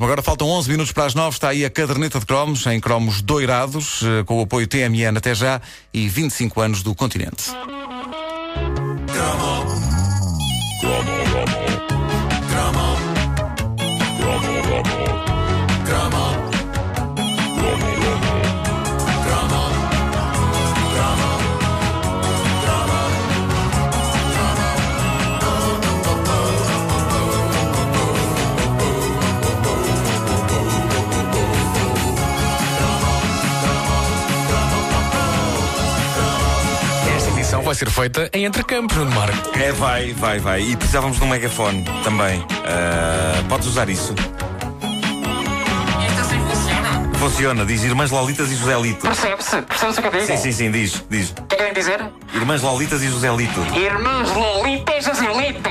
Agora faltam 11 minutos para as 9. Está aí a caderneta de cromos, em cromos doirados, eh, com o apoio TMN até já e 25 anos do continente. Ser feita em Entrecampos, no Marco. É, vai, vai, vai. E precisávamos de um megafone também. Ah, podes usar isso? Isto assim funciona. Funciona, diz Irmãs Lolitas e José Lito. Percebe-se? Percebe-se o que eu digo? Sim, sim, sim, diz, diz. O que é que querem dizer? Irmãs Lolitas e José Lito. Irmãos Lolita e Joselito.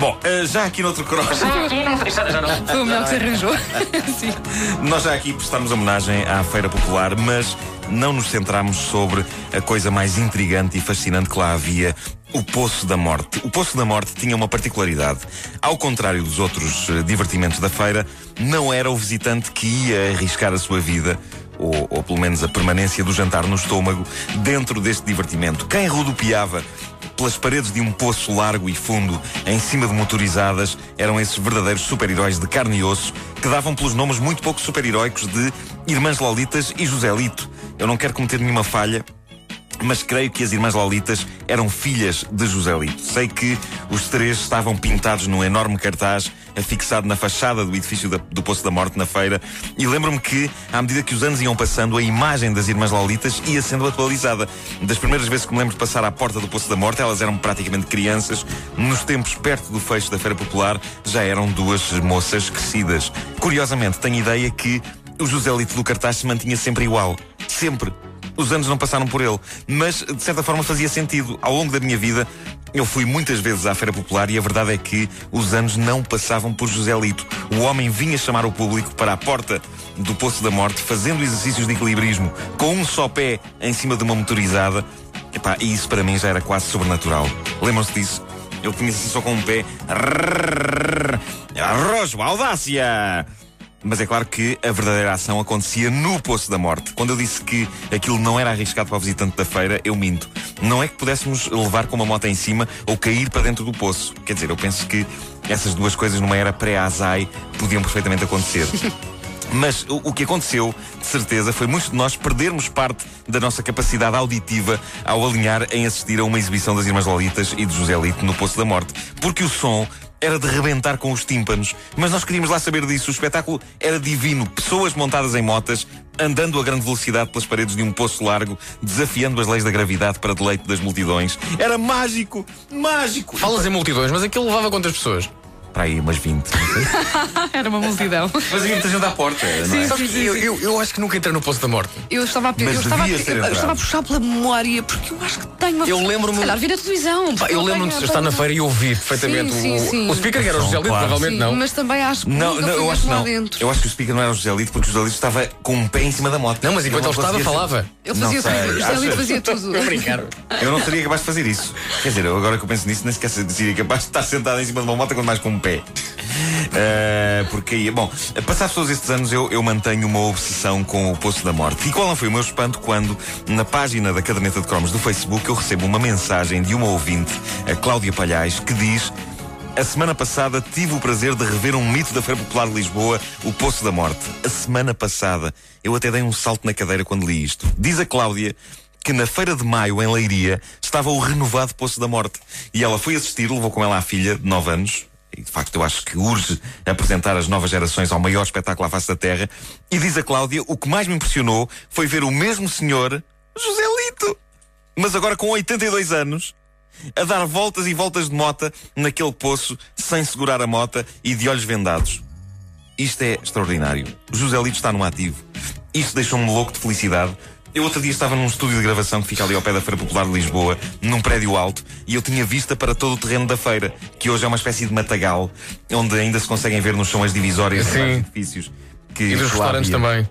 Bom, ah, já aqui noutro cross, Já aqui não... Já, já não... Foi o melhor que se arranjou. Sim. nós já aqui prestamos homenagem à Feira Popular, mas não nos centramos sobre a coisa mais intrigante e fascinante que lá havia. O Poço da Morte. O Poço da Morte tinha uma particularidade. Ao contrário dos outros eh, divertimentos da feira, não era o visitante que ia arriscar a sua vida ou, ou pelo menos a permanência do jantar no estômago, dentro deste divertimento. Quem rodopiava pelas paredes de um poço largo e fundo, em cima de motorizadas, eram esses verdadeiros super-heróis de carne e osso, que davam pelos nomes muito pouco super-heróicos de Irmãs Lolitas e Joselito. Eu não quero cometer nenhuma falha, mas creio que as irmãs Lolitas eram filhas de Joselito. Sei que os três estavam pintados num enorme cartaz afixado na fachada do edifício da- do Poço da Morte na feira e lembro-me que, à medida que os anos iam passando, a imagem das irmãs Lolitas ia sendo atualizada. Das primeiras vezes que me lembro de passar à porta do Poço da Morte, elas eram praticamente crianças. Nos tempos perto do fecho da Feira Popular, já eram duas moças crescidas. Curiosamente, tenho ideia que o Joselito do cartaz se mantinha sempre igual. Sempre. Os anos não passaram por ele, mas de certa forma fazia sentido. Ao longo da minha vida, eu fui muitas vezes à Feira Popular e a verdade é que os anos não passavam por José Lito. O homem vinha chamar o público para a porta do Poço da Morte, fazendo exercícios de equilibrismo com um só pé em cima de uma motorizada. Epá, e isso para mim já era quase sobrenatural. Lembram-se disso? Eu tinha assim só com um pé. Arrojo, audácia! Mas é claro que a verdadeira ação acontecia no Poço da Morte. Quando eu disse que aquilo não era arriscado para o visitante da feira, eu minto. Não é que pudéssemos levar com uma moto em cima ou cair para dentro do poço. Quer dizer, eu penso que essas duas coisas numa era pré-azai podiam perfeitamente acontecer. Mas o, que aconteceu, de certeza, foi muitos de nós perdermos parte da nossa capacidade auditiva ao alinhar em assistir a uma exibição das Irmãs Lolitas e de José Lito no Poço da Morte. Porque o som era de rebentar com os tímpanos. Mas nós queríamos lá saber disso. O espetáculo era divino. Pessoas montadas em motas, andando a grande velocidade pelas paredes de um poço largo, desafiando as leis da gravidade para deleite das multidões. Era mágico! Mágico! Falas em multidões, mas aquilo levava quantas pessoas? Para aí, umas 20. não sei. Era uma multidão. Mas havia muita gente à porta, não é? Sabes que eu, eu, eu acho que nunca entrei no Poço da Morte. Eu estava a, Mas eu estava a, devia eu entrado. estava a puxar pela memória, porque eu acho que tenho uma. Eu lembro-me- Se calhar vir a televisão. Pá, porque eu não lembro-me tenho- de estar na feira e ouvir perfeitamente Sim, sim, o, sim. o speaker, que era o José Lito, Claro. provavelmente Sim, não. mas também acho que Não, nunca não, fui eu acho mesmo que lá não. dentro. Eu acho que o speaker não era o José Lito, porque o José Lito estava com um pé em cima da moto. Não, mas enquanto ele estava, conseguia falava. Ele Não fazia sei, tudo. O José Lito achas? fazia tudo. Eu não seria capaz de fazer isso. Quer dizer, eu agora que eu penso nisso, nem sequer seria capaz de estar sentado em cima de uma moto, quanto mais com um pé. Eh, porque aí, bom, passados todos estes anos, eu, eu mantenho uma obsessão com o Poço da Morte. E qual não foi o meu espanto quando, na página da caderneta de cromos do Facebook, eu recebo uma mensagem de uma ouvinte, a Cláudia Palhais, que diz. A semana passada tive o prazer de rever um mito da Feira Popular de Lisboa, o Poço da Morte. A semana passada. Eu até dei um salto na cadeira quando li isto. Diz a Cláudia que na Feira de Maio, em Leiria, estava o renovado Poço da Morte. E ela foi assistir, levou com ela a filha, de 9 anos. E de facto eu acho que urge apresentar as novas gerações ao maior espetáculo à face da Terra. E diz a Cláudia, o que mais me impressionou foi ver o mesmo senhor, José Lito, mas agora com 82 anos, a dar voltas e voltas de mota naquele poço, sem segurar a mota e de olhos vendados. Isto é extraordinário. José Lito está no ativo. Isto deixou-me louco de felicidade. Eu outro dia estava num estúdio de gravação que fica ali ao pé da Feira Popular de Lisboa, num prédio alto, e eu tinha vista para todo o terreno da feira, que hoje é uma espécie de matagal, onde ainda se conseguem ver no chão as divisórias vários edifícios. Que E dos restaurantes também.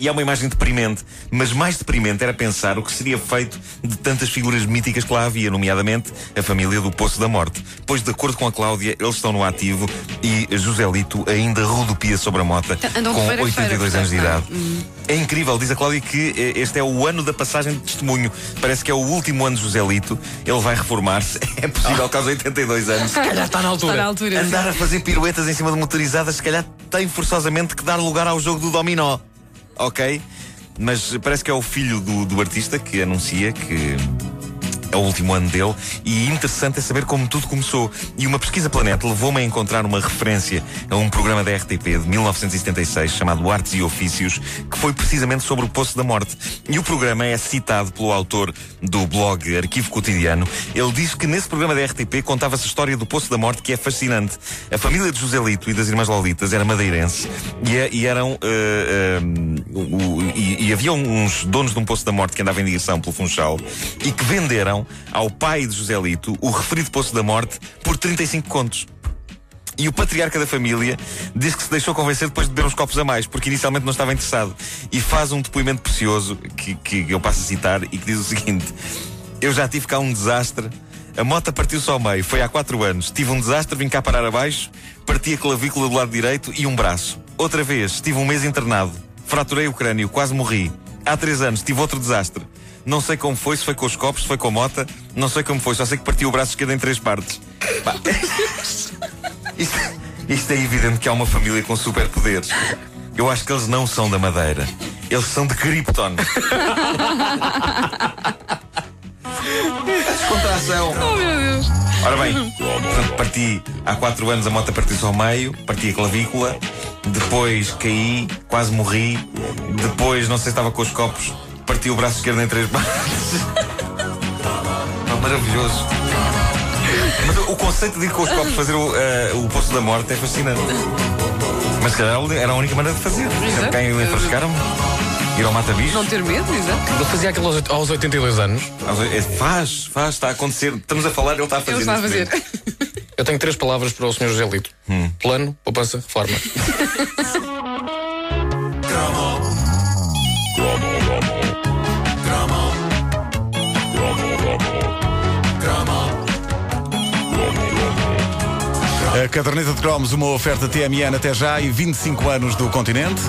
E é uma imagem deprimente, mas mais deprimente era pensar o que seria feito de tantas figuras míticas que lá havia, nomeadamente a família do Poço da Morte. Pois, de acordo com a Cláudia, eles estão no ativo e Joselito ainda rodopia sobre a mota de com feira a 82 feira, anos de idade. não. É incrível, diz a Cláudia que eh, este é o ano da passagem de testemunho. Parece que é o último ano de Joselito. Ele vai reformar-se. É possível que aos 82 anos. Se calhar está na altura. Está na altura. sim. Andar a fazer piruetas em cima de motorizadas, se calhar tem forçosamente que dar lugar ao jogo do dominó. Ok? Mas parece que é o filho do, do artista que anuncia que é o último ano dele e interessante é saber como tudo começou. E uma pesquisa Planeta levou-me a encontrar uma referência a um programa da RTP de 1976 chamado Artes e Ofícios, que foi precisamente sobre o Poço da Morte. E o programa é citado pelo autor do blog Arquivo Cotidiano. Ele diz que nesse programa da RTP contava-se a história do Poço da Morte, que é fascinante. A família de Joselito e das Irmãs Lolitas era madeirense e, é- e eram. eh, eh, o- e, e havia uns donos de um Poço da Morte que andavam em direção pelo Funchal e que venderam ao pai de Joselito o referido Poço da Morte por 35 contos. E o patriarca da família diz que se deixou convencer depois de beber uns copos a mais, porque inicialmente não estava interessado. E faz um depoimento precioso que, que eu passo a citar e que diz o seguinte: Eu já tive cá um desastre. A moto partiu-se ao meio, foi há quatro anos. Tive um desastre, vim cá parar abaixo, parti a clavícula do lado direito e um braço. Outra vez, estive um mês internado, fraturei o crânio, quase morri. Há três anos, tive outro desastre. Não sei como foi, se foi com os copos, se foi com a mota, não sei como foi, só sei que parti o braço esquerdo em três partes. Pá, isto, isto é evidente que há uma família com superpoderes. Eu acho que eles não são da Madeira. Eles são de Krypton. Descontração. Oh, meu Deus. Ora bem, portanto, parti há quatro anos a moto partiu-se ao meio, parti a clavícula, depois caí, quase morri, depois não sei se estava com os copos, parti o braço esquerdo em três partes. Maravilhoso. Mas o conceito de ir com os copos fazer o, eh, o Poço da Morte é fascinante. Mas se calhar era a única maneira de fazer. Exato. Quem o enfrascaram? Ir ao mata-bicho? Não ter medo, exato. Ele fazia aquilo aos, aos 82 anos. É, Faz, faz, está a acontecer. Estamos a falar, ele está a fazer. Ele está a fazer. Eu tenho três palavras para o Sr. José Lito: plano, poupança, reforma. caderneta de cromos, uma oferta TMN até já e 25 anos do continente.